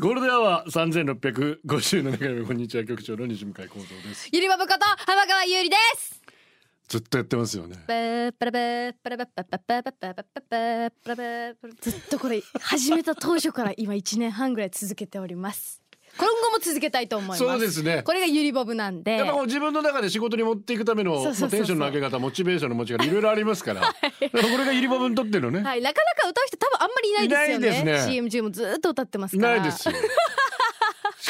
ゴールデンアワー三千六百五十七回目こんにちは局長の西向井光三です。ゆりばぶこと浜川ゆりですずっとやってますよね。ずっとこれ始めた当初から今1年半ぐらい続けております今後も続けたいと思います。そうですね。これがゆりぼぶなんで。やっぱこう自分の中で仕事に持っていくためのテンションの上げ方モチベーションの持ち方い。ろいろありますから、だからこれがゆりぼぶにとってのね、はい。なかなか歌う人多分あんまりいないですよね。いないですね。CM 中もずっと歌ってますいから。ないですよ。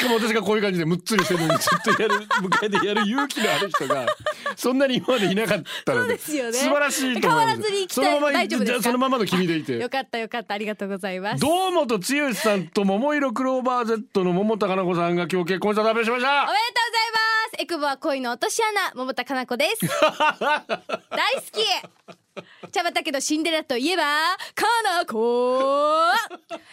しかも私がこういう感じでむっつりしてるのにずっとやる迎えでやる勇気のある人がそんなに今までいなかったのそうですよね。素晴らしいと思います。変わらずに行きたいそのまま大丈夫ですか？そのままの君でいて。よかったよかった。ありがとうございます。堂本剛さんと桃色クローバー Z の桃田かな子さんが今日結婚した発表しました。おめでとうございます。エクボは恋の落とし穴桃田かな子です。大好き。茶畑のシンデレラといえばかな子。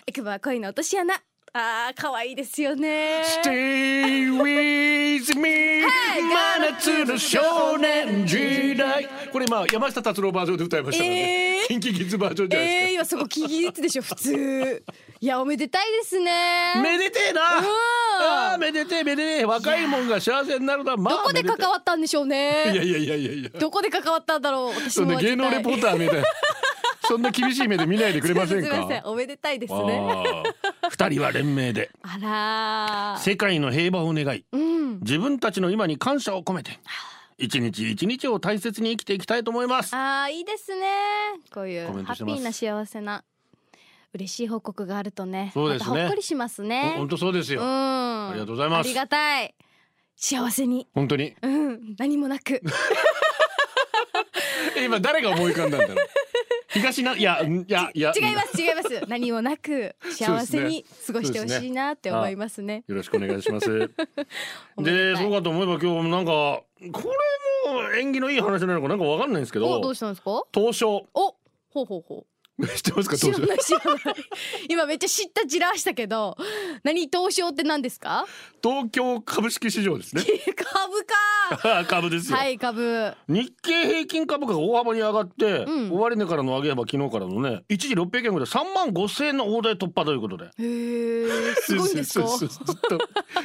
エクボは恋の落とし穴あー可愛いですよね。Stay with me 真夏の少年時代。これまあ山下達郎バージョンで歌いましたからね、えー。キンキキッズバージョンじゃないですか、えー、今そこ聞きつでしょ普通。いやおめでたいですね。めでてえな。あーめでてえめでてえ。若いもんが幸せになるのはまあどこで関わったんでしょうめでてえいやねいやいやいやいや。どこで関わったんだろう。私も芸能レポーターみたいなそんな厳しい目で見ないでくれませんすいません。かおめでたいですね。二人は連名で。あらー。世界の平和を願いうん。自分たちの今に感謝を込めて一日一日を大切に生きていきたいと思います。あーいいですね。こういうハッピーな幸せな嬉しい報告があるとねそうですね。またほっこりしますね。本当そうですよ、うん。あありがとうございます。ありがたい。幸せに。本当に。うん。何もなく。え 今誰が思い浮かんだんだろう。東ないやんいやいや。違います違います。何もなく幸せに過ごしてほしいなって思いますね。よろしくお願いします。でそうかと思えば今日もなんかこれも縁起のいい話なのかなんかわかんないんですけおどどうしたんですか？東証。おほうほうほう 知ってますか知らない知らない。今めっちゃ知ったじらしたけど何東証って何ですか？東京株式市場ですね。株か。株ですよ、はい株。日経平均株価が大幅に上がって、うん。終値からの上げ幅昨日からのね一時600円ぐらい3万5千円の大台突破ということで。へえすごいんですか？ずっと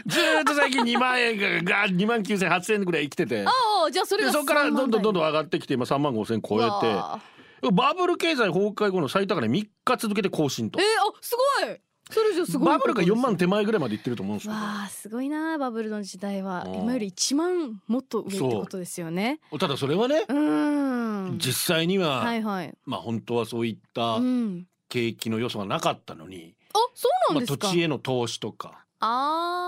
ずーっと最近2万円がが2万9千8千円ぐらい生きてて。ああじゃあそれがでそこからどんどんどんどんん上がってきて今3万5千円超えてバブル経済崩壊後の最高値3日続けて更新と。えー、あすごい。それじゃすごいバブルが4万わ手前ぐらいまでいってると思うんですよ。あすごいなバブルの時代は。うん。今より1万もっと上ってことですよね。ただそれはねうーん。実際には、はいはい。まあ本当はそういったうん。景気の良さがなかったのに、あそうなまあ、んですか、土地への投資とか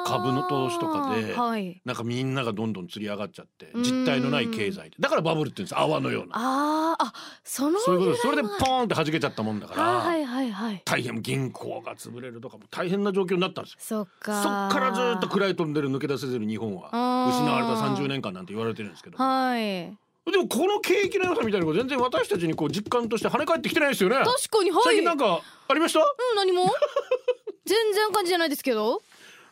株の投資とかではい。なんかみんながどんどん釣り上がっちゃってうん。実体のない経済で。だからバブルって言うんです。泡のような。あーあそのそういうことそれでポーンって弾けちゃったもんだから、あはいはいはい。大変銀行が潰れるとかも大変な状況になったんですよ。そっかそっからずっと暗いトンネル抜け出せずに日本は失われた30年間なんて言われてるんですけどはい。でもこの景気の良さみたいなのが全然私たちにこう実感として跳ね返ってきてないですよね。確かにはい。最近なんかありました？うん何も？全然感じじゃないですけど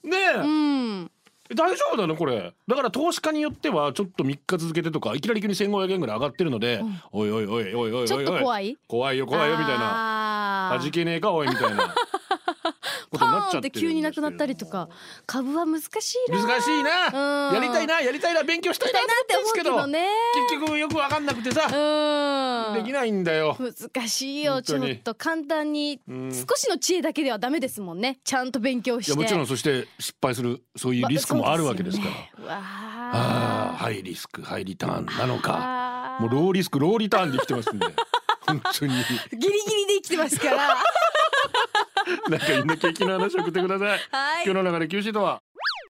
ねえ、うん。大丈夫だねこれ。だから投資家によってはちょっと3日続けてとかいきなり急に1500円ぐらい上がってるので、おいおいおいおいおいおいおい。ちょっと怖い。怖いよ怖いよみたいな。な弾けねえかおいみたいな ことパになっちゃってて急になくなったりとか株は難しいな。難しいな。うん。やりたいなやりたいな勉強したいなって思うけどね。結局よくわかんなくてさ、うん。できないんだよ。難しいよちょっと簡単に。うん少しの知恵だけではダメですもんね。ちゃんと勉強して。いやもちろんそして失敗するそういうリスクもあるわけですから、まあ。ねハイリスクハイリターンなのか。もうローリスクローリターンで生きてますんで。本当に。ギリギリで生きてますから なんかいいね景気の話送ってください。はい。今日の流れ休止とは。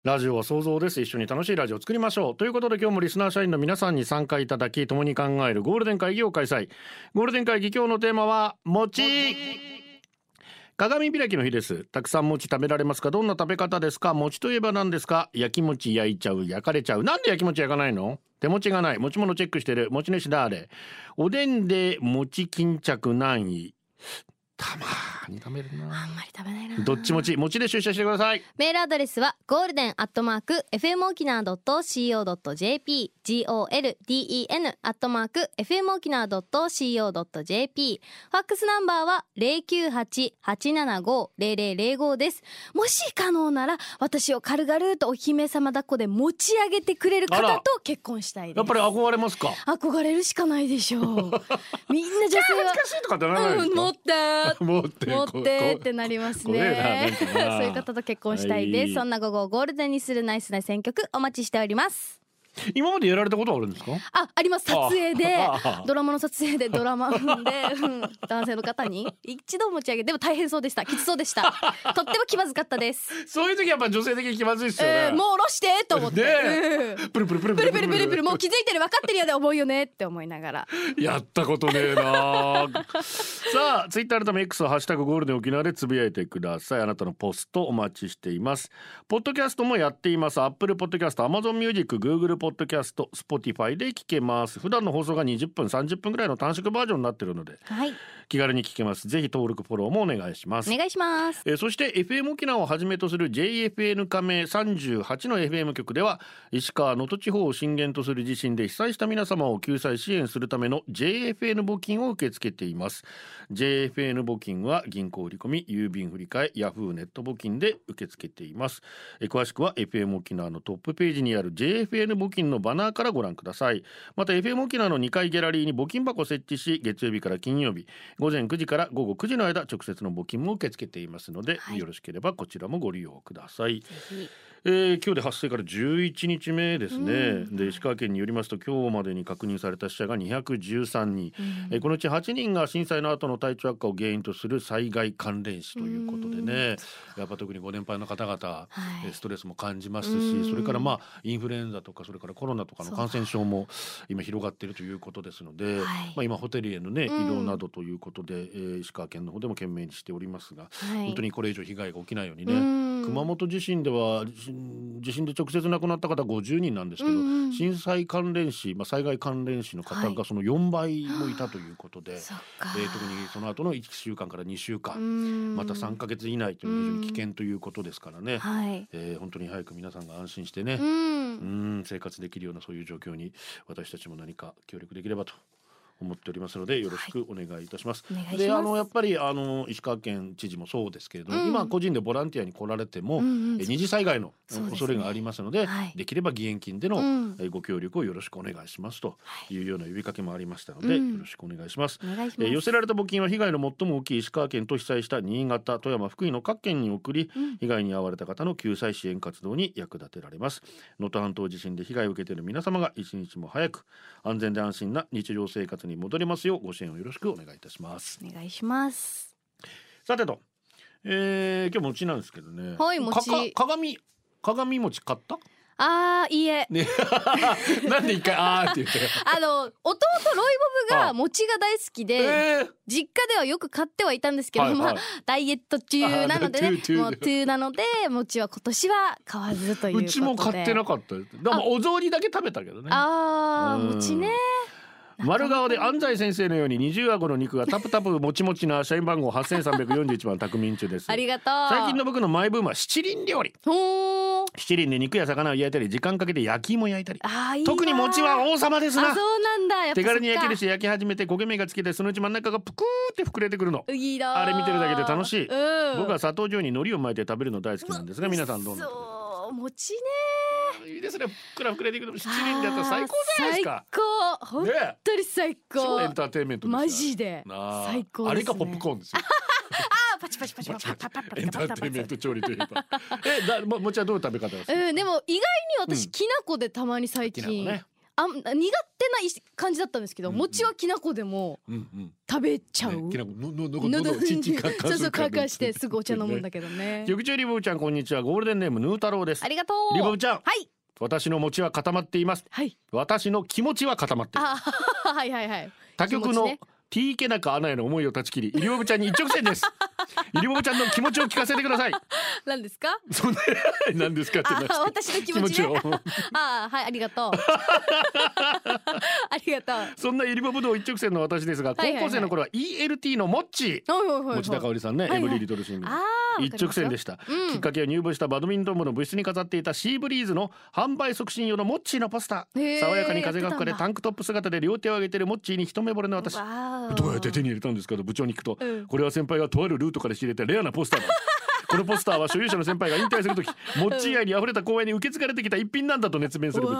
ラジオは想像です。一緒に楽しいラジオを作りましょう。ということで今日もリスナー社員の皆さんに参加いただき共に考えるゴールデン会議を開催。ゴールデン会議今日のテーマは餅。鏡開きの日です。たくさん餅食べられますか？どんな食べ方ですか？餅といえば何ですか？焼き餅焼いちゃう焼かれちゃう。なんで焼き餅焼かないの？手持ちがない。持ち物チェックしてる。持ち主だれ。おでんで餅巾着何位たまーに食べるな。あんまり食べないな。どっち持ち持ちで出社してください。メールアドレスはゴールデンアットマーク FM 沖縄 .co.jp golden アットマーク FM 沖縄 .co.jp ファックスナンバーは098-875-0005です。もし可能なら私を軽々とお姫様抱っこで持ち上げてくれる方と結婚したいです。やっぱり憧れますか？憧れるしかないでしょう。みんな女性恥ずはかしいとかってならないですか、うん持って 持って持ってってなりますね。そういう方と結婚したいです、はい。そんな午後をゴールデンにするナイスな選曲お待ちしております今までやられたことはあるんですか？ああります。撮影でドラマの撮影でドラマで、うん男性の方に。一度持ち上げでも大変そうでした。きつそうでした。とっても気まずかったです、そういう時やっぱ女性的に気まずいですよね、えー、もう下ろしてと思って、ねうん。プルプルプルプルプルプル。プルもう気づいてる分かってるよね重いよねって思いながら。やったことねえな さあツイッター改め X はハッシュタグゴールデン沖縄でつぶやいてください。あなたのポストお待ちしています。ポッドキャストもやっていますポッドキャスト Spotify で聞けます普段の放送が20分30分ぐらいの短縮バージョンになってるので。はい気軽に聞けます。ぜひ登録フォローもお願いします。お願いします。えーそして FM 沖縄をはじめとする JFN 加盟38の FM 局では石川能登地方を震源とする地震で被災した皆様を救済支援するための JFN 募金を受け付けています。JFN 募金は銀行振込郵便振替ヤフーネット募金で受け付けています。えー詳しくは FM 沖縄のトップページにある JFN 募金のバナーからご覧ください。また FM 沖縄の2階ギャラリーに募金箱を設置し月曜日から金曜日午前9時から午後9時の間直接の募金も受け付けていますので、はい。よろしければこちらもご利用ください、えー今日で発生から11日目ですね、うん。で石川県によりますと今日までに確認された死者が213人、うん。えーこのうち8人が震災の後の体調悪化を原因とする災害関連死ということでね。やっぱ特にご年配の方々、はい。えーストレスも感じますうん。しそれからまあインフルエンザとかそれからコロナとかの感染症も今広がっているということですので、はい。まあ、今ホテルへのね移うん。動などということで、えー石川県の方でも懸命にしておりますが、はい。本当にこれ以上被害が起きないようにね、うん熊本地震では地震で直接亡くなった方50人なんですけど、うんうん。震災関連死、まあ、災害関連死のはい。方がその4倍もいたということで、そっか。えー特にその後の1週間から2週間、うん。また3ヶ月以内という非常に危険ということですからね、はい。えー本当に早く皆さんが安心してね、ううんん生活できるようなそういう状況に私たちも何か協力できればと思っておりますのでよろしくお願いいたします。お願いであのやっぱりあの石川県知事もそうですけれども、うん。今個人でボランティアに来られても、うんうん。え二次災害の恐れがありますのではい。できれば義援金での、うご協力をよろしくお願いしますとい。うような呼びかけもありましたので、うん。よろしくお願いします。お願いします。えー寄せられた募金は被害の最も大きい石川県と被災した新潟富山福井の各県に送り、うん。被害に遭われた方の救済支援活動に役立てられます。能登半島地震で被害を受けている皆様が一日も早く安全で安心な日常生活に戻れますよ。うご支援をよろしくお願いいたします。お願いします。さてと、えー、今日餅なんですけどね。はい餅。鏡鏡餅買った？あーいいえ。ね。なんで一回あーって言って。あの弟ロイボブあ。が餅が大好きで、えー。実家ではよく買ってはいたんですけど、はいはい。まあダイエット中なのでねもうトゥーなので餅は今年は買わずということで。うちも買ってなかったでもお雑煮だけ食べたけどねうんあー餅ね丸顔で安西先生のように二重顎の肉がタプタプもちもちな社員番号8341番宅民中です。ありがとう。最近の僕のマイブームは七輪料理。七輪で肉や魚を焼いたり時間かけて焼き芋焼いたり。あーいいな特に餅は王様ですな。あそうなんだ。手軽に焼けるそし焼き始めて焦げ目がつけてそのうち真ん中がぷくーって膨れてくるの。あれ見てるだけで楽しい。うん。僕は砂糖醤に海苔を巻いて食べるの大好きなんですが皆さんどうなんですかそう餅ねいいですね。ふくら膨れていくのも七輪だったら最高じゃないですか。最高。本当に最高、エンターテイメントマジで。最高、ね、あれがポップコーンですよ。パパチパチパチパチエンターテイメント調理といえばえだももちはどういう食べ方ですか、うん、でも意外に私、きなこでたまに最近、ね、あ苦手な感じだったんですけど、うんうん、餅はきなこでも食べちゃう、うんうんね、きなこののののちんちかそうそうかかしてすぐお茶飲むんだけどね局長リボブちゃんこんにちはゴールデンネームヌー太郎ですありがとうリボブちゃんはい私の餅は固まっています。はい。私の気持ちは固まっている。あはいはいはい。他局の T 池中アナへの思いを断ち切りイリボブちゃんに一直線です。イリボブちゃんの気持ちを聞かせてください。何ですか？そんな何ですかって私の気持ちね。あはいありがとう。ありがとう。そんなゆりぼぶ道一直線の私ですが高はいはいはい。校生の頃は ELT のモッチ。ーおいおい持田香織さんね、はいはい。エブリリトルシング一直線でした、うん。きっかけは入部したバドミントン部の部室に飾っていたシーブリーズの販売促進用のモッチーのポスタへーー爽やかに風が吹かれタンクトップ姿で両手を上げてるモッチーに一目惚れの私どうやって手に入れたんですかと部長に聞くと、うん。これは先輩がとあるルートから仕入れたレアなポスターだ。このポスターは所有者の先輩が引退する時モッチー愛に溢れた公演に受け継がれてきた一品なんだと熱弁する部長。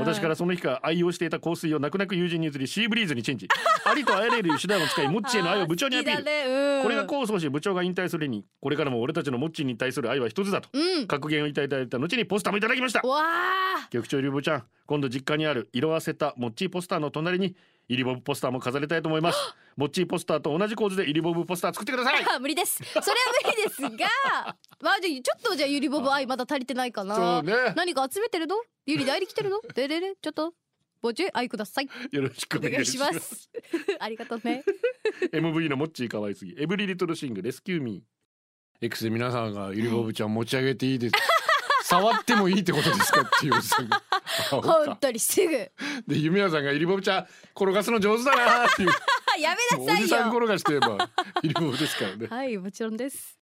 私からその日から愛用していた香水を泣く泣く友人に譲りシーブリーズにチェンジ。ありとあらゆる手段を使いモッチーへの愛を部長に アピールねうんこれが功を奏し部長が引退するにこれからも俺たちのモッチーに対する愛は一つだと。うん。格言をいただいた後にポスターもいただきました。局長ゆりぼぶちゃん今度実家にある色あせたモッチーポスターの隣にイリボブポスターも飾りたいと思います。モッチーポスターと同じ構図でイリボブポスター作ってください。あ 無理です。それは無理ですが まあじゃあちょっとじゃあゆりぼぶ愛まだ足りてないかな。そうね。何か集めてるの？ゆり代理来てるの？でれれ？ちょっとご注意愛ください。よろしくおお願いしまます。すありがとうね。MV のモッチー可愛すぎ。エブリリトルシングレスキューミー。X で皆さんがゆりぼぶちゃん持ち上げていいです触ってもいいってことですかっていう本か当にすぐ。で夢屋さんがゆりぼぶちゃん転がすの上手だなっていう。あ やめなさいおじさんよ転がしてばゆりぼぶですからね。はいもちろんです。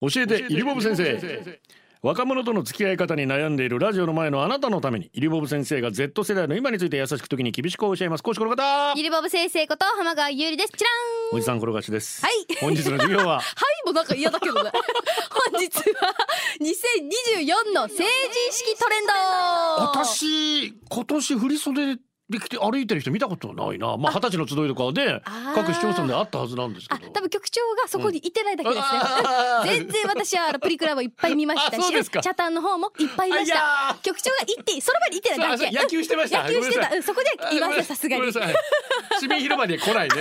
教えてイリボブ先生若者との付き合い方に悩んでいるラジオの前のあなたのためにイリボブ先生が Z 世代の今について優しく時に厳しく教えます。講師この方。ゆりぼぶ先生こと浜川ゆりです。チラーンおじさん転がしです。はい。本日の授業は？はいもうなんか嫌だけどね。本日は2024の成人式トレンド。私今年振り袖で着て歩いてる人見たことないな。まあ二十歳の集いとかで各市町村であったはずなんですけあど多分局長がそこにいてないだけですね、あー 全然私はあのプリクラもいっぱい見ましたしチャタンの方もいっぱいいました。局長が行ってその場にいてない。だけ野球してました野球してた。うんそこで言いませんさすがに。市民広場には来ないね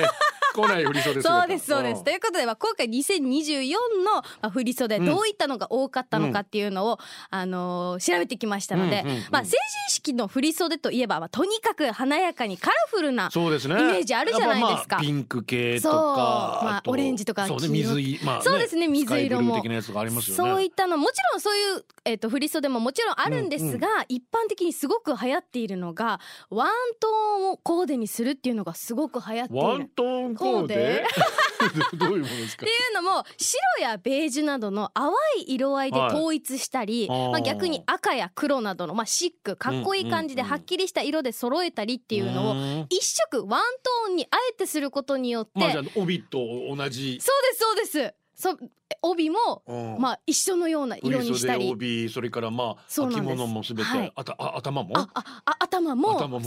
来ない振り袖姿。そうですそうです。ということで、まあ、今回2024の、まあ、振り袖うん。どういったのが多かったのかっていうのを、あのー調べてきましたので、うんうんうん。まあ、成人式の振り袖といえば、まあ、とにかく華やかにカラフルなそうですね。イメージあるじゃないですか。まあピンク系とかとまあオレンジとかそうね水いまあねそうですね水色も。スカイブルー的なやつがありますよね。そういったのもちろんそういう、えっと振り袖ももちろんあるんですが、一般的にすごく流行っているのがワントーンをコーデにするっていうのがすごく流行っている。ワントーンコーデ どういうものですか？っていうのも白やベージュなどの淡い色合いで統一したり、はいまあ、逆に赤や黒などの、まあ、シックかっこいい感じではっきりした色で揃えたりっていうのをん。一色ワントーンにあえてすることによって、まあじゃあ帯と同じ。そうですそうです。そ帯も、うん。まあ、一緒のような色にした振り袖帯それからまあ着物もすべて、はい。あたあ頭も？あああ頭も。頭も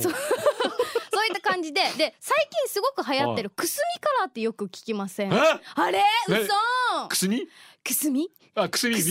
感じでで最近すごく流行ってるくすみカラーってよく聞きません？え？あれ？ね？嘘。くすみ？くすみ？あくすみ。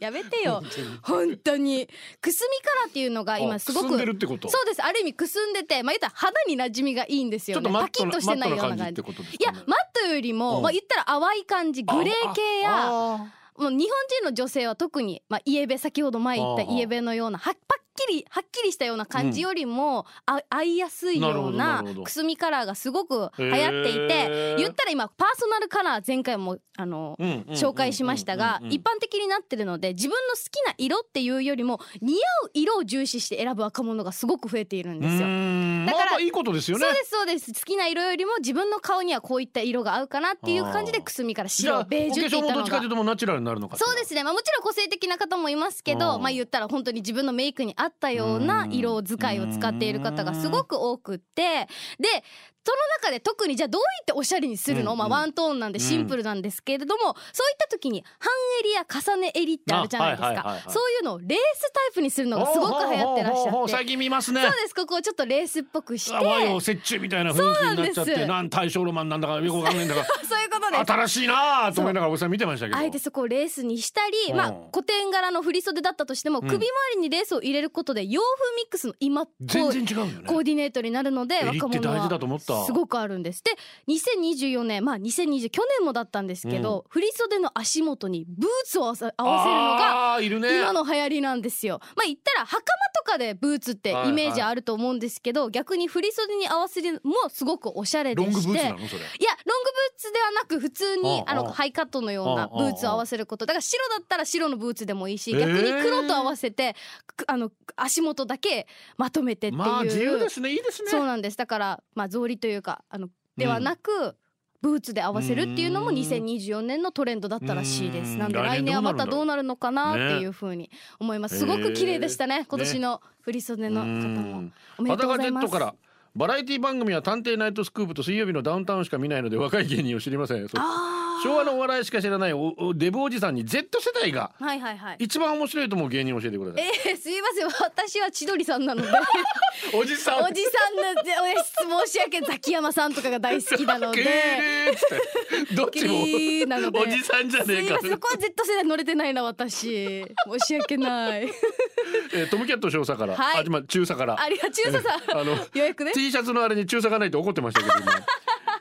やめてよ。本当に。くすみカラーっていうのが今すごくあくすんでるってこと？そうです。ある意味くすんでてまあ言ったら肌に馴染みがいいんですちょよね。パキっとマッとしてないような感じ。いやマットよりも、うん。まあ言ったら淡い感じグレー系やあもう日本人の女性は特に、まあ、イエベ先ほど前言ったイエベのようなはっぱっきりはっきりしたような感じよりも、あ合いやすいようなくすみカラーがすごく流行っていて言ったら今パーソナルカラー前回もあの、紹介しましたが、うんうん一般的になってるので自分の好きな色っていうよりも似合う色を重視して選ぶ若者がすごく増えているんですよ。だからまあまあいいことですよね。そうですそうです。好きな色よりも自分の顔にはこういった色が合うかなっていう感じでくすみから白ベージュっていっちかったのがというともうナチュラルになるのかそうですね、まあ、もちろん個性的な方もいますけど、うん。まあ言ったら本当に自分のメイクに合ったような色使いを使っている方がすごく多くって。でその中で特にじゃあどういっておしゃれにするの、うんまあワントーンなんでシンプルなんですけれども、そういった時に半襟や重ね襟ってあるじゃないですか、あはいはいはいはい。そういうのをレースタイプにするのがすごく流行ってらっしゃって。最近見ますねそうですここをちょっとレースっぽくしてあ和洋折衷みたいな雰囲気になっちゃってなん大正ロマンなんだかよくわかんないんだかそういうことです新しいなあと思いながらおじさん見てましたけどあえてそこをレースにしたり、うんまあ古典柄の振り袖だったとしても、うん首周りにレースを入れることで洋風ミックスの今こう全然違うよねコーディネートになるので襟って若者大事だと思ったはすごくあるんです。で2024年まあ2020去年もだったんですけど、振り袖の足元にブーツを合わせ合わせるのが今の流行りなんですよ。まあ言ったら袴とかでブーツってイメージあると思うんですけど、逆に振り袖に合わせるのもすごくおしゃれでしていやロングブツではなく普通にあのハイカットのようなブーツを合わせること。だから白だったら白のブーツでもいいし逆に黒と合わせてくあの足元だけまとめてっていう、まあ自由ですね。いいですね。そうなんです。だからまあ草履というかあのではなく、ブーツで合わせるっていうのもうん。2024年のトレンドだったらしいです。うん。なんで来年はまたどうなるのかなっていうふうに思います。すごく綺麗でしたね今年の振り袖の方も。おめでとうございます。裸ジェットからバラエティ番組は探偵ナイトスクープと水曜日のダウンタウンしか見ないので若い芸人を知りません。昭和のお笑いしか知らないおおデブおじさんに Z 世代がはいはいはい。一番面白いと思う芸人を教えてください。えー、すいません。私は千鳥さんなので。おじさん。おじさんの申し訳ザキヤマさんとかが大好きなので。どっちも。おじさんじゃねえか。そこは Z 世代乗れてないな私。申し訳ないえートムキャット少佐から、はい。あまあ中佐から。ありが中佐さん。あのようやくね。T シャツのあれに中佐がないと怒ってましたけど今、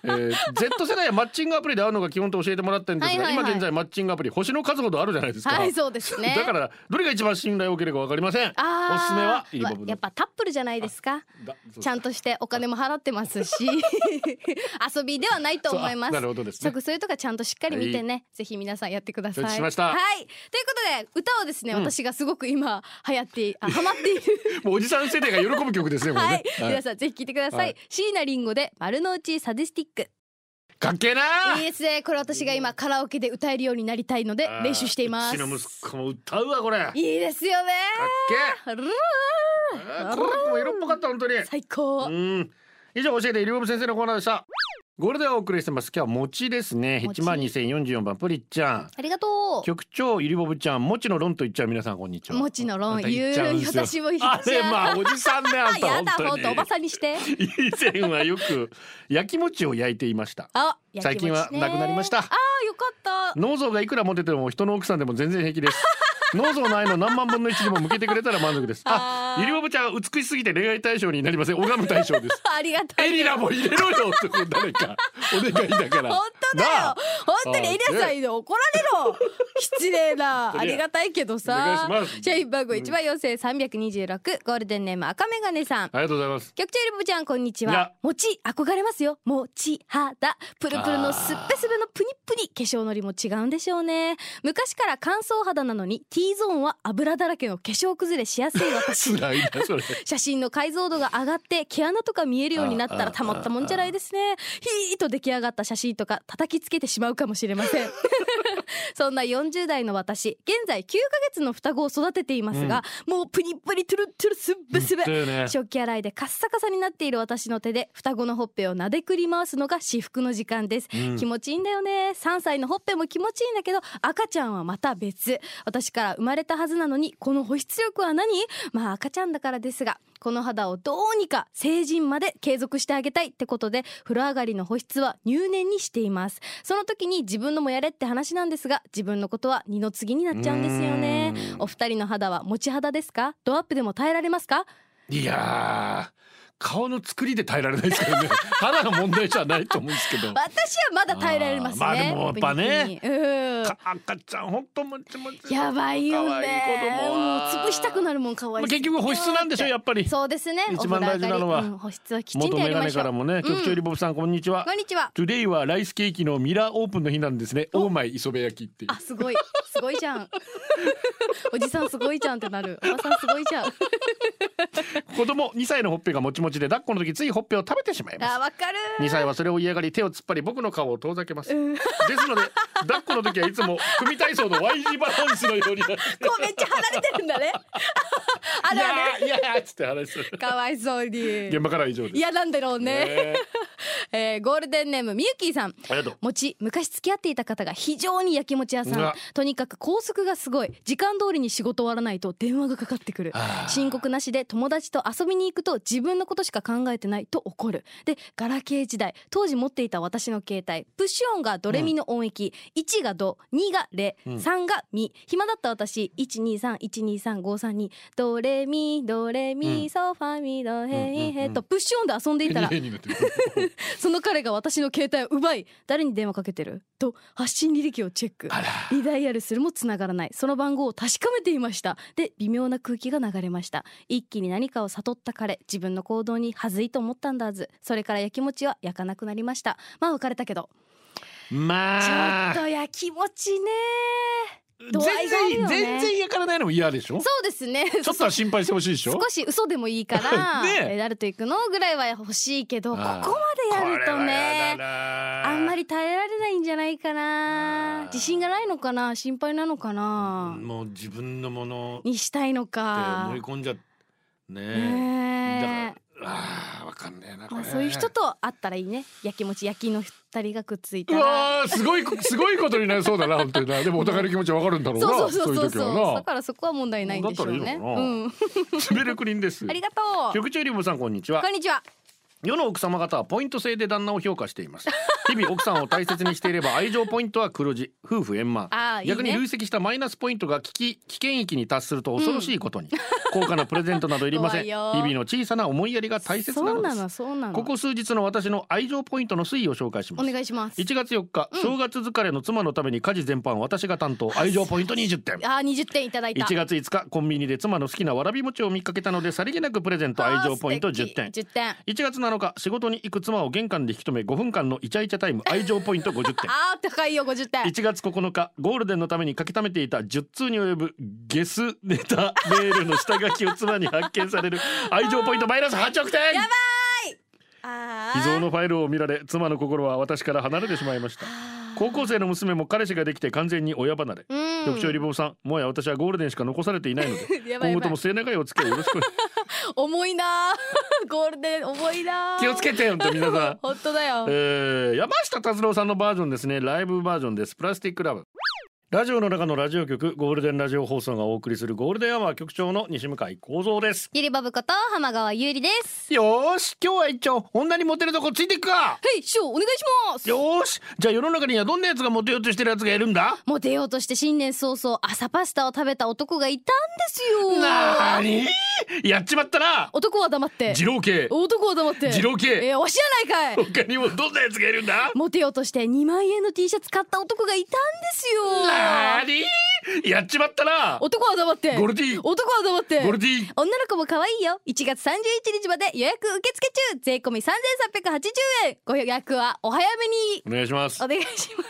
えー、Z 世代はマッチングアプリで会うのが基本と教えてもらったんですが、はいはいはい。今現在マッチングアプリ星の数ほどあるじゃないですか、はいそうですね。だからどれが一番信頼を受けるかわかりません。あーおすすめはイリボブのやっぱタップルじゃないですか？ちゃんとしてお金も払ってますし 遊びではないと思います。なるほどですね。そういうとこちゃんとしっかり見てね、ぜひ皆さんやってください。承知しました。はい。ということで歌をですね、私がすごく今流行ってあハマっている。もうおじさん世代が喜ぶ曲ですねはね。い、皆さんぜひ聴いてください、はい。椎名林檎で丸の内サディスティックかっけえな！いいですね。これ私が今カラオケで歌えるようになりたいので練習しています。うちの息子も歌うわこれ。かっいいですよね。けルルえあーこの子も色っぽかった本当に。最高。うん。以上教えてイリボブ先生のコーナーでしたゴールデンをお送りしてます。今日は餅ですね。餅。1万2044番プリッちゃん。ありがとう。局長ゆりぼぶちゃんもちの論と言っちゃう皆さんこんにちは。もちの論言う私も言っちゃう。あれまあおじさんねあんたやだ本当おばさんにして。以前はよく焼き餅を焼いていました。あ最近はなくなりました。あーよかった。脳臓がいくら持てても人の奥さんでも全然平気です。脳臓の愛の何万分の一にも向けてくれたら満足です。あゆりぼぶちゃん美しすぎて恋愛対象になりません。拝む対象です。ありがたいエリナも入れろよって誰かお願いだから。本当だよ。なあ本当にエリアさんに怒られろ。失礼な。ありがたいけどさ。社員番号一万四千三百二十六ゴールデンネーム赤メガネさん。ありがとうございます。局長エリブちゃんこんにちは。餅憧れますよ。餅肌プルプルのすっぺすべのプニップニ化粧のりも違うんでしょうね。昔から乾燥肌なのに T ゾーンは油だらけの化粧崩れしやすい私。写真の解像度が上がって毛穴とか見えるようになったらたまったもんじゃないですね。ヒーと出来上がった写真とか叩きつけてしまうかもしれません。そんな40代の私現在9ヶ月の双子を育てていますが、もうプニプニトゥルトゥルすっべすべだよね食器洗いでカッサカサになっている私の手で双子のほっぺを撫でくり回すのが至福の時間です、うん気持ちいいんだよね3歳のほっぺも気持ちいいんだけど赤ちゃんはまた別私から生まれたはずなのにこの保湿力は何まあ赤ちゃんだからですがこの肌をどうにか成人まで継続してあげたいってことで風呂上がりの保湿は入念にしています。その時に自分のもやれって話なんですが自分のことは二の次になっちゃうんですよね。うん。お二人の肌は持ち肌ですか？ドアップでも耐えられますか？いやー顔の作りで耐えられないですけどね 肌が問題じゃないと思うんですけど私はまだ耐えられますね。まあでもやっぱねうんか赤ちゃん本当もちもちやばいよね。子供もうは潰したくなるもん可愛い。まあ結局保湿なんでしょやっぱりそうですね。一番大事なのはうん保湿はきちんとやりましょう。ネからもね局長リボブさんこんにちはこんにちは。Today はライスケーキのミラーオープンの日なんですねオーマイ磯辺焼きっていうあすごいすごいじゃん。おじさんすごいじゃんってなる。おばさんすごいじゃん。子供2歳のほっぺがもちもちで抱っこの時ついほっぺを食べてしまいます。あわかる。2歳はそれを嫌がり手を突っ張り僕の顔を遠ざけます、ですので抱っこの時はいつも組体操の Y 字バランスのようになこうめっちゃ離れてるんだね。あいるあやーいやーっつって話す。るる。かわいそうに。現場からは以上です。嫌なんだろうね。ね。えーゴールデンネームみゆきーさん。ありがとう。餅昔付き合っていた方が非常に焼き餅屋さうんわ。とにかく高速がすごい。時間通りに仕事終わらないと電話がかかってくる。申告なしで友達と遊びに行くと自分のことしか考えてないと怒る。でガラケー時代当時持っていた私の携帯プッシュ音がドレミの音域、1がド2がレ、うん。3がミ暇だった私1231235532ドレミドレミ、うん。ソファミドヘイヘうんうんうんイとプッシュ音で遊んでいたら その彼が私の携帯を奪い誰に電話かけてる？と発信履歴をチェック。リダイヤルするも繋がらない。その番号を確かめていました。で微妙な空気が流れました。一気に何かを悟った彼自分の行動に恥ずいと思ったんだはず。それから焼き餅は焼かなくなりました。まあ別れたけど。まあ。ちょっとやきもちね全然ね全然焼かれないのも嫌でしょ？そうですね。ちょっとは心配してほしいでしょ？少し嘘でもいいから ねえ。えなるといくのぐらいは欲しいけどここまでやるとねあんまりり耐えられないんじゃないかな。自信がないのかな？心配なのかな？もう自分のものにしたいのか。思い込んじゃねえ。ねえ。だからあーわかんねえなまあそういう人と会ったらいいね。やきもち焼きの二人がくっついうたらすごいすごいことになりそうだな本当にな。でもお互いの気持ちわかるんだろうな。そうそうそうそうそう。はだからそこは問題ないんでしょうね。うんな。滑るクリーンです。ありがとう。局長リボさんこんにちは。こんにちは世の奥様方はポイント制で旦那を評価しています。日々奥さんを大切にしていれば愛情ポイントは黒字。夫婦円満。あーいいね。逆に累積したマイナスポイントが危機危険域に達すると恐ろしいことに、高価なプレゼントなどいりません。日 怖いよ。々の小さな思いやりが大切なそうなのですのそうなの。ここ数日の私の愛情ポイントの推移を紹介しまおす願いします。1月4日、正月疲れの妻のために家事全般私が担当愛情ポイント20点。あー20点いただいた。1月5日コンビニで妻の好きなわらび餅を見かけたのでさりげなくプレゼント愛情ポイントあー素10点敵。10点。1月7日仕事に行く妻を玄関で引き止め5分間のイチャイチャタイム 愛情ポイント50点。あー高いよ50点。1月9日ゴールデンのために書き溜めていた10通に及ぶゲスネタメールの下書きを妻に発見される 愛情ポイントマイナス8億点。やばい。あー。秘蔵のファイルを見られ妻の心は私から離れてしまいました。高校生の娘も彼氏ができて完全に親離れ。うん。局長リボーさんもはや私はゴールデンしか残されていないので やばいやばい。今後とも末永いお付き合いよろしく 重いな。ー ゴールデン重いな。ー気をつけて本当皆さん。本当だよ。えー、山下達郎さんのバージョンですね。ライブバージョンです。プラスティックラブラジオの中のラジオ局ゴールデンラジオ放送がお送りするゴールデンアワー局長の西向井光三です。ゆりばぶこと浜川ゆりです。よーし今日は一丁女にモテるとこついていくか。はい師匠お願いします。よーしじゃあ世の中にはどんなやつがモテようとしてるやつがいるんだ？モテようとして新年早々朝パスタを食べた男がいたんですよ。なーに？やっちまったな。男は黙って。二郎系。男は黙って。二郎系。えー、わしやないかい。他にもどんなやつがいるんだ？モテようとして2万円の T シャツ買った男がいたんですよなーにやっちまったな。男は黙って。ゴルティ。男は黙って。ゴルティ。女の子も可愛いよ。1月31日まで予約受付中。税込み3380円。ご予約はお早めに。お願いします。よお願いしま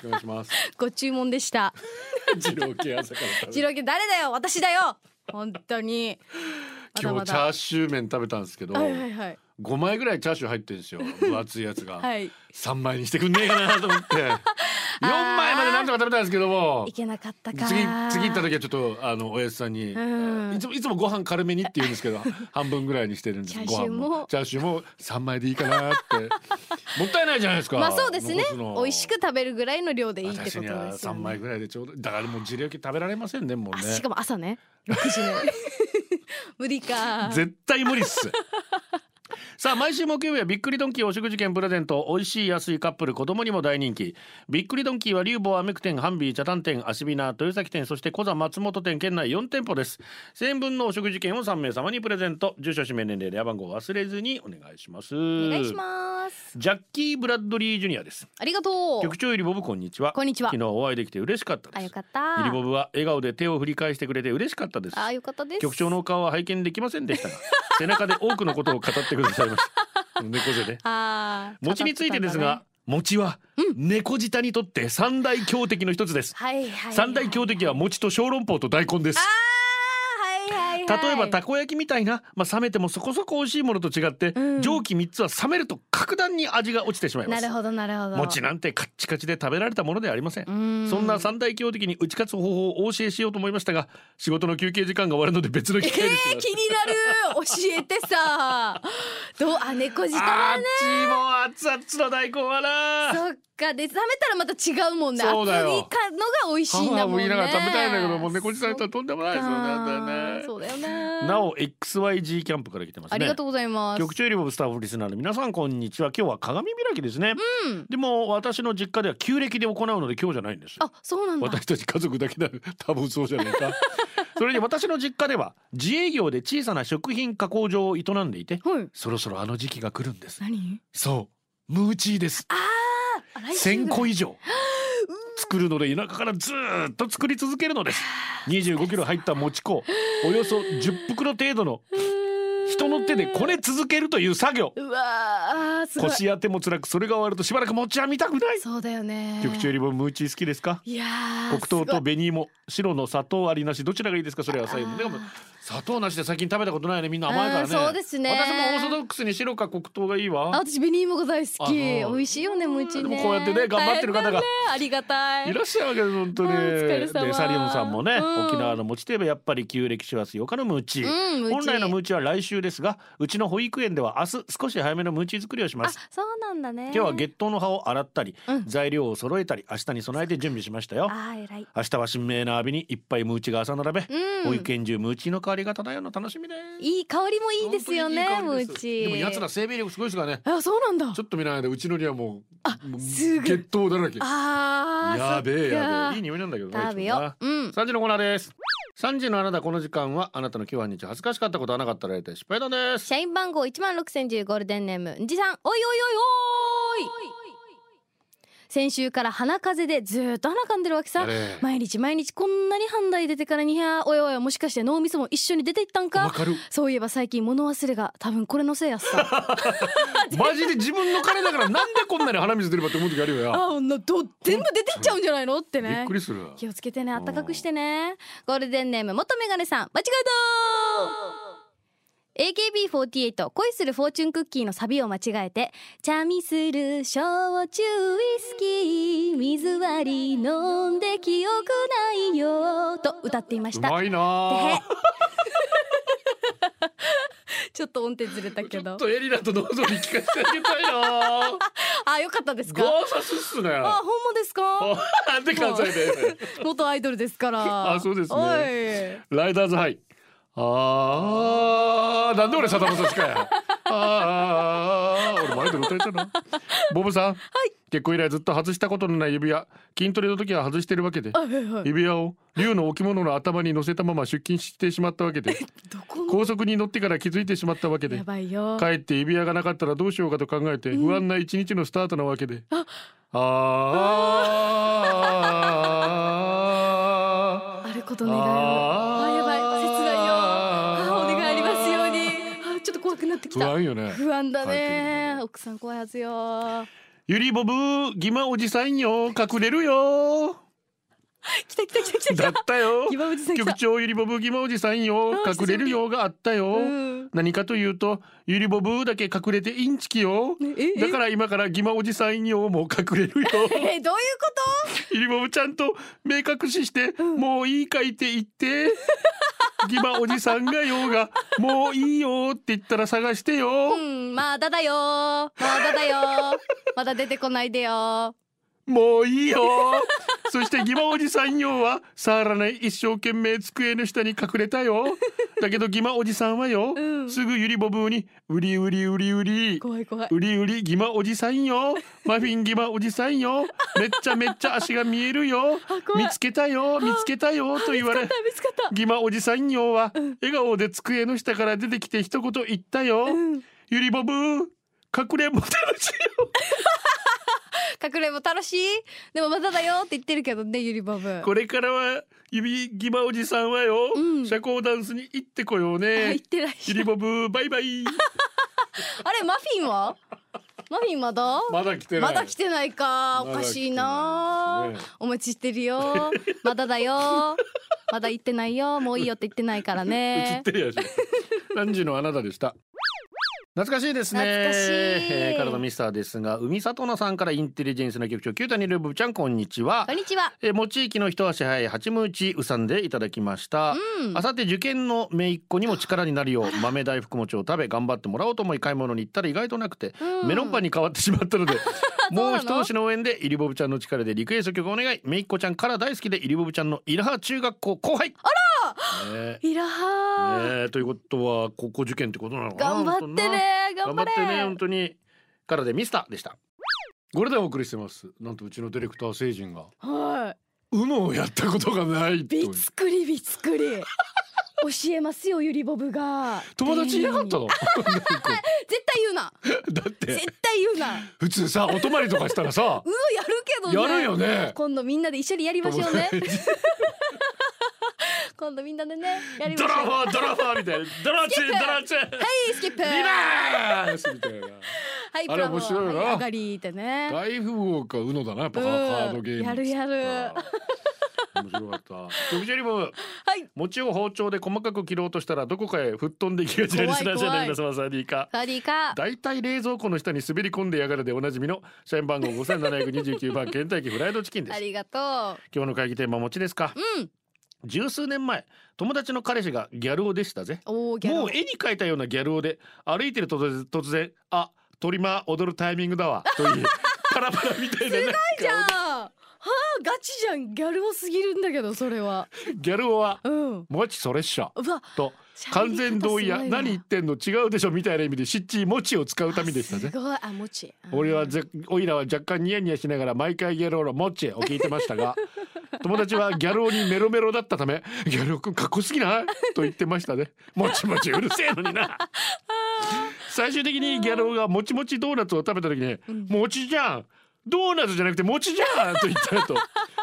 す。お願いします。ご注文でした。二郎系朝から食べ次郎家誰だよ。私だよ。本当に。今日チャーシュー麺食べたんですけど、はいはいはい5枚ぐらいチャーシュー入ってるんですよ。分厚いやつが、はい。3枚にしてくんねえかなと思って。4枚までなんとか食べたんですけども。いけなかったか。次次行った時はちょっとあのおやつさんに、うん。いつもいつもご飯軽めにって言うんですけど 半分ぐらいにしてるんですチャーシューも。ご飯チャーシューも3枚でいいかなって。もったいないじゃないですか。まあそうですね。美味しく食べるぐらいの量でいいってことですよ私にはね3枚ぐらいでちょうどだからもうジレ焼き食べられませんねもうね。あしかも朝ね。6時ね。無理か。絶対無理っすさあ毎週木曜日はびっくりドンキーお食事券プレゼント美味しい安いカップル子供にも大人気。びっくりドンキーは竜坊アメク店ハンビー茶炭店アシビナ豊崎店そして小座松本店県内4店舗です1000円分のお食事券を3名様にプレゼント住所氏名年齢電話番号忘れずにお願いしますお願いしますジャッキー・ブラッドリー・ジュニアですありがとう局長ゆりボブこんにちはこんにちは昨日お会いできて嬉しかったですあよかったゆりボブは笑顔で手を振り返してくれて嬉しかったですあよかったです局長の顔は拝見できませんでしたが背中で多くのことを語ってくださいました。猫背で あー餅についてですが、餅は猫舌にとって三大強敵の一つです、はいはいはい三大強敵は餅と小籠包と大根ですはい。はいはい例えばたこ焼きみたいな、まあ、冷めてもそこそこ美味しいものと違って、うん。上記3つは冷めると格段に味が落ちてしまいます。なるほどなるほど。餅なんてカッチカチで食べられたものではありません。うん。そんな三大強敵に打ち勝つ方法をお教えしようと思いましたが仕事の休憩時間が終わるので別の機会にしえー、気になる。教えてさ。どうあ猫舌だあっねちも熱々の大根はな。そっかで冷めたらまた違うもんね。そうだよ。厚いかのが美味しいんだもんね。言いながら食べたいんだけどもう猫舌さんとはとんでもないですよねそうだよねなお XYG キャンプから来てますね。ありがとうございます。局長よりもスタッフリスナーの皆さんこんにちは。今日は鏡開きですね、うん。でも私の実家では旧暦で行うので今日じゃないんですあそうなんだ。私たち家族だけだ多分そうじゃないか。それに私の実家では自営業で小さな食品加工場を営んでいてはい。そろそろあの時期が来るんです。何？そう。ムーチーです。あー。来週1000ぐらい個以上。作るので田舎からずーっと作り続けるのです。25キロ入った餅粉およそ10袋程度の人の手でこね続けるという作業。腰や手も辛くそれが終わるとしばらく餅は見たくない。そうだよね。局長よりもムーチー好きですか？いやー黒糖と紅芋白の砂糖ありなしどちらがいいですか？それは最後。でも砂糖なしで最近食べたことないね。みんな甘いからね。うんそうですね。私もオーソドックスに白か黒糖がいいあわ私紅芋が大好あき美味しいよねムーチねでもこうやってね頑張ってる方がねありがたいいらっしゃるわけです本当に。でサリオンさんもね、うん。沖縄の餅といえばやっぱり旧暦師走8日のムーチ。ー、うん本来のムーチーは来週ですがうちの保育園では明日少し早めのムーチー作りをしまあすそうなんだね。今日は月桃の葉を洗ったり、うん。材料を揃えたり明日に備えて準備しましたよ。あー偉い。明日は新名な浴びにいっぱいムーチが朝並べ、うん。保育園中ムーチの香りが漂うの楽しみですいい香りもいいですよねいい香りですーチでも奴ら生命力すごいですからねあそうなんだちょっと見ないでうちのにはもうもうすぐ血糖だらけあやべえやべえいい匂いなんだけどね食べよううん三時のコーナーです三時のあなたこの時間はあなたの今日は日恥ずかしかったことはなかったら失敗談です社員番号一万六千十ゴールデンネームんじさんおいおいおいおい先週から鼻風邪でずーっと鼻かんでるわけさ。毎日毎日こんなに半台出てからにゃおいおいもしかして脳みそも一緒に出ていったんわかかる。そういえば最近物忘れが多分これのせいやっさ。マジで自分の金だからなんでこんなに鼻水出るかって思う時あるよや。あなど全部出てっちゃうんじゃないの？ってびっねくりする。気をつけてねあったかくしてね。ゴールデンネーム元メガネさん間違えた AKB48 恋するフォーチュンクッキーのサビを間違えてチャミする焼酎ウイスキー水割り飲んで記憶ないよと歌っていました。うまいな。あ ちょっと音程ずれたけど。ちょっとエリナと喉に聞かせてあげたいな。あよかったですか？ゴーサスっすね。あほんまですか？なんで関西で元アイドルですから。あそうですね。ライダーズハイあーなんで俺サダムさしかや。あー俺前で歌えたな。ボブさん、結婚以来ずっと外したことのない指輪。筋トレの時は外してるわけで。あはいはい。指輪を竜の置物の頭に乗せたまま出勤してしまったわけで。高速に乗ってから気づいてしまったわけで。やばいよ。帰って指輪がなかったらどうしようかと考えて不安な一日のスタートなわけで、ああること願いを。あやばい不た安よね。不安だね。奥さん怖いはずよ。ゆりボブギマおじさんよ。隠れるよ。来た来た来た来た来だったよ。局長ゆりボブギマおじさんよ。あ隠れるよがあったよ、うん。何かというとゆりボブだけ隠れてインチキよ。ええだから今からギマおじさんよもう隠れるよ。えどういうこ ゆりボブちゃんと目隠しして、もういいかいって言ってギバおじさんがよがもういいよって言ったら探してよ、うんまだだよ。まだだよ。まだ出てこないでよ。もういいよ。そしてギマおじさんよは触らない一生懸命机の下に隠れたよ。だけどギマおじさんはよ、うん。すぐゆりボブにうりうりうりうり怖い怖い。うりうりギマおじさんよ。マフィンギマおじさんよ。めっちゃめっちゃ足が見えるよ。見つけたよ。見つけたよ。と言われギマおじさんよは笑顔で机の下から出てきて一言言ったよ、うん。ゆりボブ隠れんぼ楽しいよ 隠れも楽しい？でもまだだよって言ってるけどねゆりボブ。これからは指ギマおじさんはよ、うん。社交ダンスに行ってこようあね言ってらっしゃるゆりボブバイバイ。あれマフィンは？マフィンまだ？まだ来てまだ来てないか。おまだかしいな。来てないですね。お待ちしてるよ。まだだよ。まだ行ってないよ。もういいよって言ってないから 映っねてるやし何時のあなたでした？懐かしいですね。懐かしい。えー、体ミスターですが海里奈さんからインテリジェンスな局長九谷ルブちゃんこんにちは。こんにちは。えー、もちきの一足早い八ムーチうさんでいただきました、うん。あさって受験の姪っ子にも力になるよう豆大福餅を食べ頑張ってもらおうと思い買い物に行ったら意外となくて、うん。メロンパンに変わってしまったので もう一押しの応援でイリボブちゃんの力でリクエスト曲お願い。姪っ子ちゃんから大好きでイリボブちゃんのイラハ中学校後輩。あらね。いらはねえということは高校受験ってことなのかな頑張ってね頑張れ。頑張ってね本当に。からでミスターでした。これでお送りしてます。なんとうちのディレクター成人が。はい。ウノをやったことがないびつくりびつくり。教えますよゆりボブが。友達いなかったの？絶対言うな。だって。絶対言うな。普通さお泊まりとかしたらさ。うのやるけどね。やるよね。今度みんなで一緒にやりましょうね今度みんなでねやりましょう。ドラファードラファーみたいな。ドラツードラツーはいスキップ。リバースみたいな。はいあれ面白いよなはい上がりってね。大富豪か UNO だなやっぱカうん。ードゲームやるやる。面白かった。局長リボはい。餅を包丁で細かく切ろうとしたらどこかへ吹っ飛んでいきがちなリスナー社の。皆様サディかサディか大体冷蔵庫の下に滑り込んでやがるでおなじみの社員番号5729番ケンタッキーフライドチキンです。ありがと今日の会議テーマ餅ですか？ううん十数年前友達の彼氏がギャル男でしたぜ。もう絵に描いたようなギャル男で歩いてると突然あトリマー踊るタイミングだわと言い パラパラみたいななんか。じゃあはあガチじゃん。ギャルをすぎるんだけどそれは。ギャル男はうん。もちそれっしょうわと。完全同意や何言ってんの違うでしょみたいな意味でしっちりもちを使うためでしたぜ。すごい。あもち。俺はぜおいらは若干ニヤニヤしながら毎回ギャル男のもちを聞いてましたが友達はギャル男にメロメロだったためギャル男かっこすぎない？と言ってましたね。もちもちうるせえのにな。最終的にギャル男がもちもちドーナツを食べた時に「もちじゃん。ドーナツじゃなくてもちじゃん!」と言った後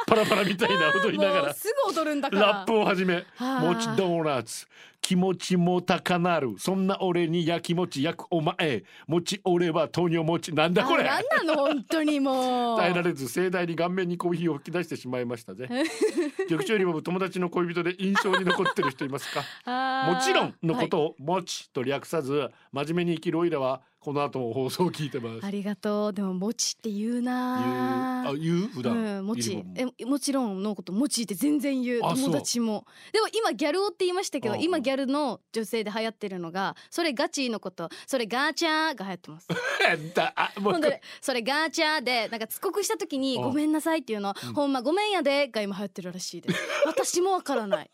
パラパラみたいな踊りながらすぐ踊るんだラップを始めはあもちドーナツ気持ちも高なる。そんな俺に焼きもち焼くお前。もち俺は豆乳もち。なんだこれ。あなんなの？本当にもう。耐えられず盛大に顔面にコーヒーを吹き出してしまいましたぜ。局長よりも友達の恋人で印象に残ってる人いますか？もちろんのことはい。を「もち」と略さず真面目に生きるおいらはこの後も放送を聞いてます。ありがとう。でももちって言う言う？なあ言う？普段、うん、もち。えもちろんのこともちって全然言う。友達も。でも今ギャル男って言いましたけど今ギャルの女性で流行ってるのがそれガチのこと。それガチャーが流行ってます。だ。あもう。それガチャーでなんか遅刻した時にあごめんなさいっていうの。ほんまごめんやでが今流行ってるらしいです。私もわからない。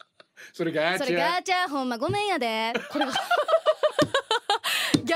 それがそれガチャーほんまごめんやで。これがギ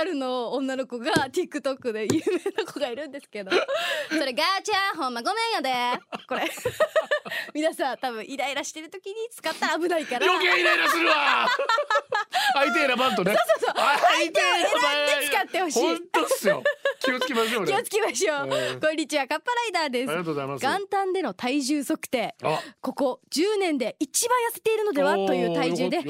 ャルの女の子が TikTok で有名な子がいるんですけど。それガチャーほんまごめんやでこれ。皆さん多分イライラしてる時に使ったら危ないから。余計イライラするわ。相手選ばんとね。そうそう相手選選んで使ってほしい。本当っすよ。気をつけましょうね。気をつけましょう、うん。こんにちはカッパライダーです。ありがとうございます。元旦での体重測定。あ。ここ10年で一番痩せているのでは？という体重で。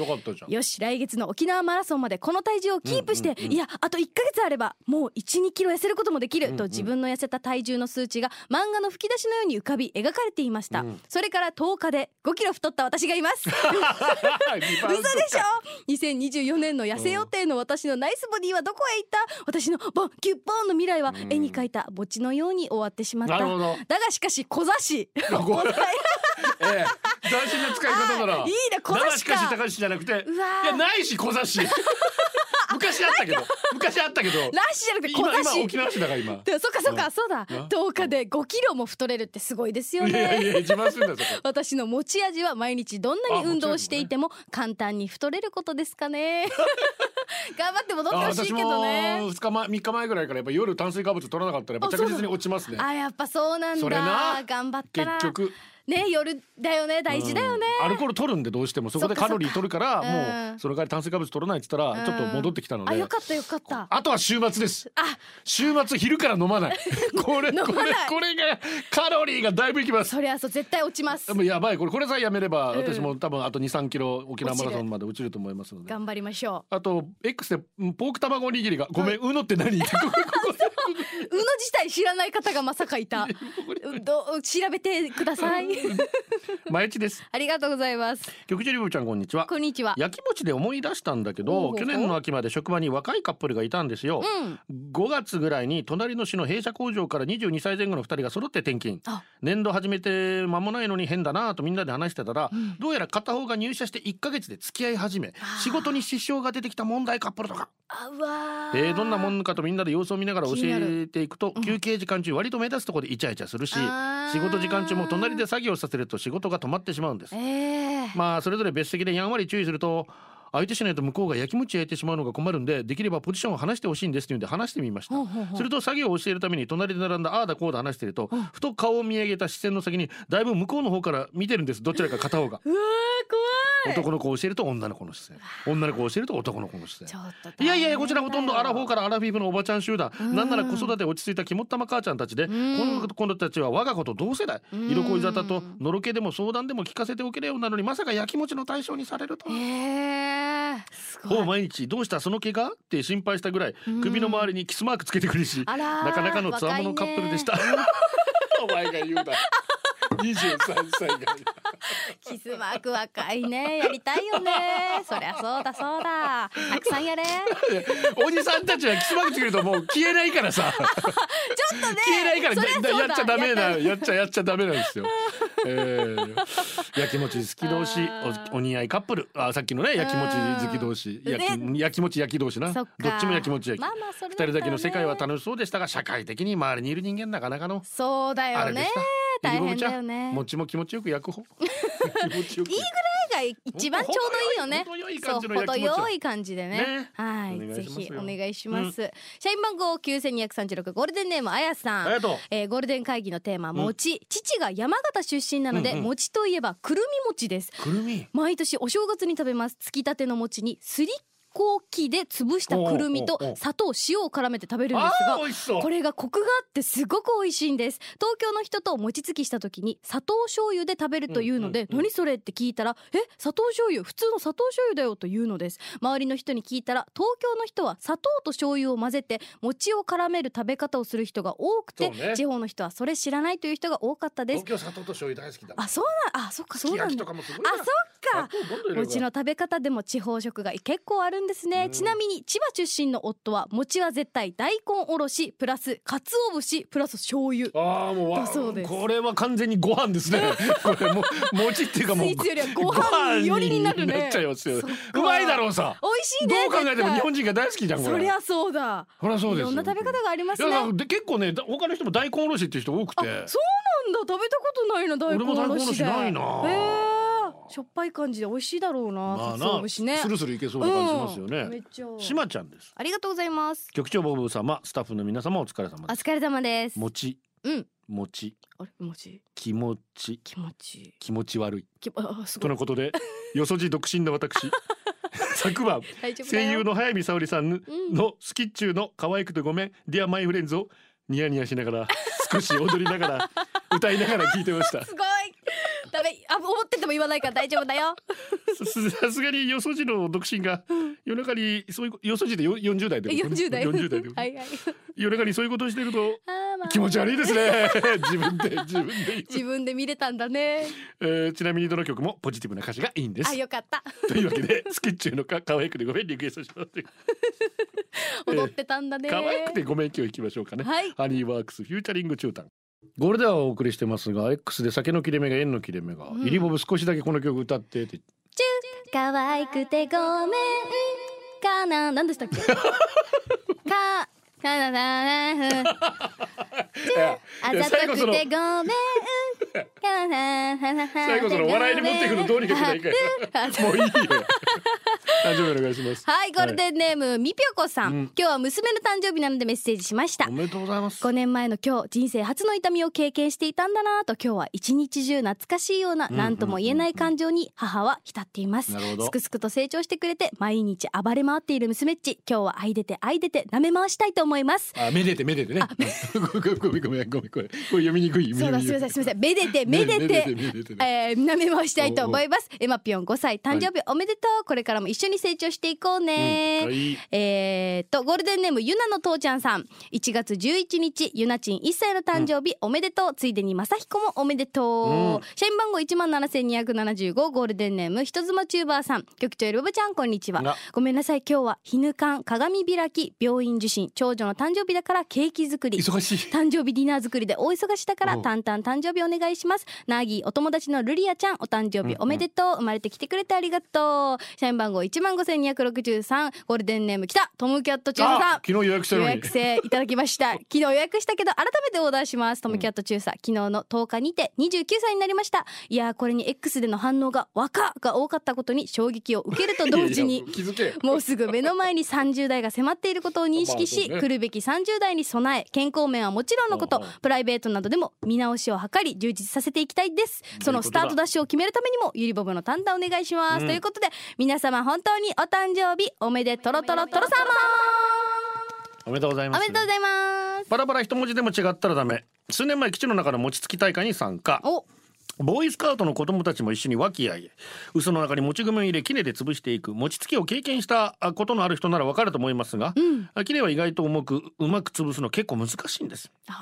よし来月の沖縄マラソンまでこの体重をキープして、うんうんうん。いやあと1ヶ月あればもう12キロ痩せることもできる、と自分の痩せた体重の数値が漫画の吹き出しのように浮かび描かれていました、うん。それから10日で5キロ太った私がいます。嘘でしょ？2024年の痩せ予定の私のナイスボディはどこへ行った？私のボンキュッボーンの未来は絵に描いた墓地のように終わってしまった。なるほど。だがしかし小座し。ええ斬新な使い方だな。あいいね小座しか。しかし高しじゃなくて。いやないし小座し昔あったけど。昔あったけど。ラッシュじゃなくて小今今沖縄市だから今。でもそっかそっか、うん。そうだ。うん。10日で5キロも太れるってすごいですよいやいねや自慢するんだよそこ。私の持ち味は毎日どんなに運動をしていても簡単に太れることですかね。頑張って戻ってほしいけどね。2日前3日前ぐらいからやっぱ夜炭水化物取らなかったらやっぱ着実に落ちますね。あやっぱそうなんそれだな。頑張ったら。結局ね夜だよね大事だよね、うん。アルコール取るんでどうしても。そこでカロリー取るからもうその代わり炭水化物取らないって言ったらちょっと戻ってきたので。あよかったよかった。あとは週末です。あ。週末昼から飲まない。これこれこれがカロリーがだいぶいきます。そりゃそう絶対落ちます。でもやばい。これこれさえやめればうん。私も多分あと2、3キロ沖縄マラソンまで落ちると思いますので。頑張りましょあと X でうんポーク卵おにぎりがごめん、うのって何？こ こここううの自体知らない方がまさかいた。う どう調べてください。毎日です。ありがとうございます。局長リブちゃんこんにちは。こんにちは。焼き餅で思い出したんだけど去年の秋まで職場に若いカップルがいたんですよ、うん。5月ぐらいに隣の市の弊社工場から22歳前後の2人が揃って転勤。あ。年度始めて間もないのに変だなとみんなで話してたら、ん。どうやら片方が入社して1ヶ月で付き合い始め仕事に支障が出てきた問題カップルとか、えーどんなもんかとみんなで様子を見ながら教えていくと、うん。休憩時間中割と目立つところでイチャイチャするし仕事時間中も隣で作業させると仕事が止まってしまうんです。ええまあそれぞれ別席でやんわり注意すると相手しないと向こうが焼き餅焼いてしまうのが困るんでできればポジションを離してほしいんですって言うんで話してみました。すると作業を教えるために隣で並んだああだこうだ話しているとふと顔を見上げた視線の先にだいぶ向こうの方から見てるんですどちらか片方が。うわー怖男の子を教えると女の子の姿勢女の子を教えると男の子の姿ち勢ょっといやいやこちらほとんどアラフォーかからアラフィフのおばちゃん集団。ん。なんなら子育て落ち着いた肝っ玉母ちゃんたちでこの子たちは我が子と同世代。色恋沙汰とのろけでも相談でも聞かせておけるようなのにまさかやきもちの対象にされるとほぼ毎日どうしたその怪我って心配したぐらい首の周りにキスマークつけてくるしなかなかのつわものカップルでした。お前が言うな23歳が。キスマーク若いね。やりたいよね。そりゃそうだそうだ。たくさんやれ。おじさんたちはキスマークつけるともう消えないからさ。ちょっとね。消えないからやっちゃダメなやったやっちゃやっちゃダメなんですよ。えー、やきもち好き同士おお似合いカップル。あさっきのねやきもち好き同士。やき,、ね。やきもち焼き同士な。どっちもやきもち焼き、二人だけの世界は楽しそうでしたが社会的に周りにいる人間なかなかの。そうだあよね。れでした。大変だよね。もちも気持ちよく焼く方。気持ちよく。いいが一番ちょうどいいよね。程よい感じの程よい感じでねねはいぜひお願いします、社員番号9236ゴールデンネームあやさんありがとうえーゴールデン会議のテーマ餅、父が山形出身なので、うんうん餅といえばくるみ餅です毎年お正月に食べますつきたての餅にすりこうきで潰したくるみと砂糖塩を絡めて食べるんですあがこれがコクがあってすごく美味しいんです。東京の人と餅つきした時に砂糖醤油で食べるというので、何それって聞いたらえ砂糖醤油？普通の砂糖醤油だよというのです。周りの人に聞いたら東京の人は砂糖と醤油を混ぜて餅を絡める食べ方をする人が多くて、地方の人はそれ知らないという人が多かったです。東京砂糖と醤油大好きだ。あそうなんあそっかそうなんだ。あそっか。餅の食べ方でも地方食が結構あるんですね、うん。ちなみに千葉出身の夫は餅は絶対大根おろしプラス鰹節プラス醤油。ああもうわだそうです。これは完全にご飯ですね。これもう餅っていうかもうスイーツよりはご飯寄りになるね。っちゃいますうまいだろうさ。美味しいねどう考えても日本人が大好きじゃんそりゃそうだ。そりゃそうですよ。いろんな食べ方がありますね。で結構ねだ他の人も大根おろしっていう人多くて。そうなんだ。食べたことないな大根俺も大根おろしおろしでないな。へえしょっぱい感じで美味しいだろうなまあ鰹節ね。スルスルいけそうな感じしますよね。うん。めっちゃ。しまちゃんです。ありがとうございます。局長ボブ様スタッフの皆様お疲れ様です。お疲れ様です。餅。うん。餅。あれ？餅？気持ち。気持ち。気持ち悪い。きあすごい。とのことで よそじ独身の私。昨晩声優の早見沙織さんうん。のスキッチューの可愛くてごめん Dear My Friends をニヤニヤしながら少し踊りながら 歌いながら聞いてました。すごいあ思ってても言わないから大丈夫だよ。ささすがによそじの独身が夜中にそういうよそじでよ40代でえ40代40代で はいはい。夜中にそういうことをしてると気持ち悪いですね。自分で自分で自分で見れたんだね。えーちなみにどの曲もポジティブな歌詞がいいんです。あよかった。というわけでスキッチューのか可愛くてごめんリクエストします。踊ってたんだね。可愛くてごめん今日行きましょうかね、はい。ハニーワークスフューチャリング中短ゴールデンはお送りしてますが X で酒の切れ目が円の切れ目が、ん。イリボブ少しだけこの曲歌ってって。可愛くてごめん。かな何でしたっけ？かあざとくてごめん 最後その笑いに持っていくのどうにかしないかいもういいよ誕生日お願いしますはい、ゴールデンネーム、みぴょこさん,、うん今日は娘の誕生日なのでメッセージしましたお。めでとうございます5年前の今日人生初の痛みを経験していたんだなと今日は一日中懐かしいようなうん何とも言えない感情に母は浸っていますすくすくと成長してくれて毎日暴れ回っている娘っち今日は愛出て愛出て舐め回したいと思います。あめでてめでてね。ごめんごめんごめんごめん。これこれ読みにくいそうだすみませんすみません。めでて めでてえー、舐め回したいと思います。エマピョン5歳誕生日おめでとう、これからも一緒に成長していこうね、うんはいえーっとゴールデンネームゆなの父ちゃんさん。1月11日ゆなちん1歳の誕生日、おめでとう。ついでにまさひこもおめでとう、うん。社員番号1万7275ゴールデンネーム人妻チューバーさん。局長よりぼぶちゃんこんにちは。あごめんなさい。今日は絹缶鏡開き病院受診長女の誕生日だからケーキ作り。忙しい。誕生日ディナー作りで大忙しだからおうタンタン誕生日お願いします。ナーギーお友達のルリアちゃんお誕生日。おめでとう、生まれてきてくれてありがとう。社員番号1万五千二百六十三。ゴールデンネーム来た。トムキャット中佐さん。あ昨日予約した予約制いただきました昨日予約したけど改めてオーダーします。トムキャット中佐昨日の10日にて29歳になりました。いやーこれに X での反応が若が多かったことに衝撃を受けると同時にもうすぐ目の前に30代が迫っていることを認識し、まあそうね。来るべき30代に備え健康面はもちろんのことプライベートなどでも見直しを図り充実させていきたいです。だそのスタートダッシュを決めるためにもゆりぼぶの担当お願いします、うん。ということで皆様本当にお誕生日おめでとろとろとろさおめでとうございます。まおめでとうございます。バラバラ一文字でも違ったらダメ。数年前基地の中の餅つき大会に参加。おボーイスカウトの子供たちも一緒に和気あいえ嘘の中にもち米を入れきねで潰していく。餅つきを経験したことのある人ならわかると思いますが、きねは意外と重くうまく潰すの結構難しいんです。そ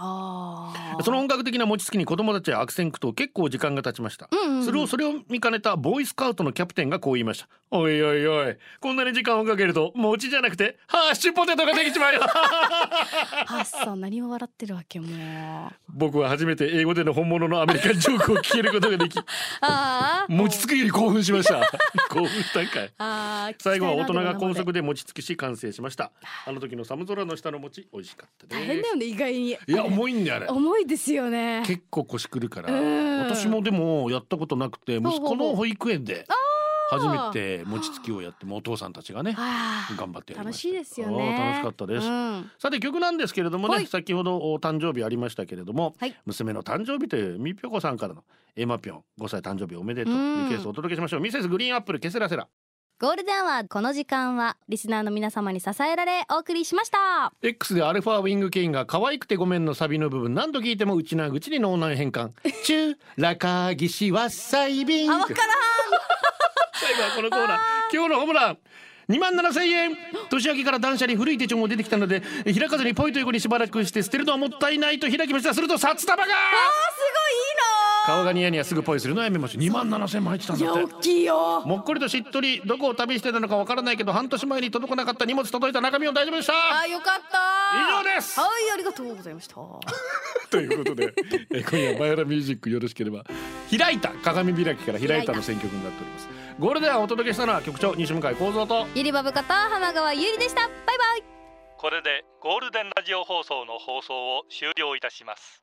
の本格的な餅つきに子供たちは悪戦苦闘結構時間が経ちました、うんうんそれをそれを見かねたボーイスカウトのキャプテンがこう言いました。おいおいおいこんなに時間をかけると餅じゃなくてハッシュポテトができちまうよ。ハッサン何を笑ってるわけもう。僕は初めて英語での本物のアメリカンジョークを聞けることができ 餅つきより興奮しました。興奮したんかい最後は大人が高速で餅つきし完成しました。あの時の寒空の下の餅美味しかった大変だよね意外に。いや重いんだよあれ。重いですよね。結構腰くるから。うん。私もでもやったことなくて息子の保育園で初めて餅つきをやってもお父さんたちがね頑張って楽しいですよね。楽しかったです、うん。さて曲なんですけれどもね、はい。先ほどお誕生日ありましたけれども、はい。娘の誕生日というみぴょこさんからのエマぴょん5歳誕生日おめでとううんリクエストをお届けしましょう。ミセスグリーンアップルケセラセラ。ゴールデンアワーこの時間はリスナーの皆様に支えられお送りしました。X でアルファウィングケインが可愛くてごめんのサビの部分何度聞いてもうちなーぐちに脳内変換。チュラカギシワッサイビンあわからんこのコーナー。今日のホームラン。2万7千円。年明けから断捨離古い手帳も出てきたので開かずにポイと横にしばらくして捨てるのはもったいないと開きました。すると札束が。あーす顔がニヤニヤすぐポイするのはやめましょう。2万7千も入ってたんごいいいやだって大きいよ。もっこりとしっとりどこを旅してたのかわからないけど半年前に届かなかった荷物届いた中身も大丈夫でした。あよかった。以上です。はいありがとうございました。ということで、えー今夜バイオラミュージックよろしければ開いた鏡開きから開いたの選曲になっております。ゴールデンをお届けしたのは局長西向井光三とゆりばぶこと浜川ゆりでした。バイバイ。これでゴールデンラジオ放送の放送を終了いたします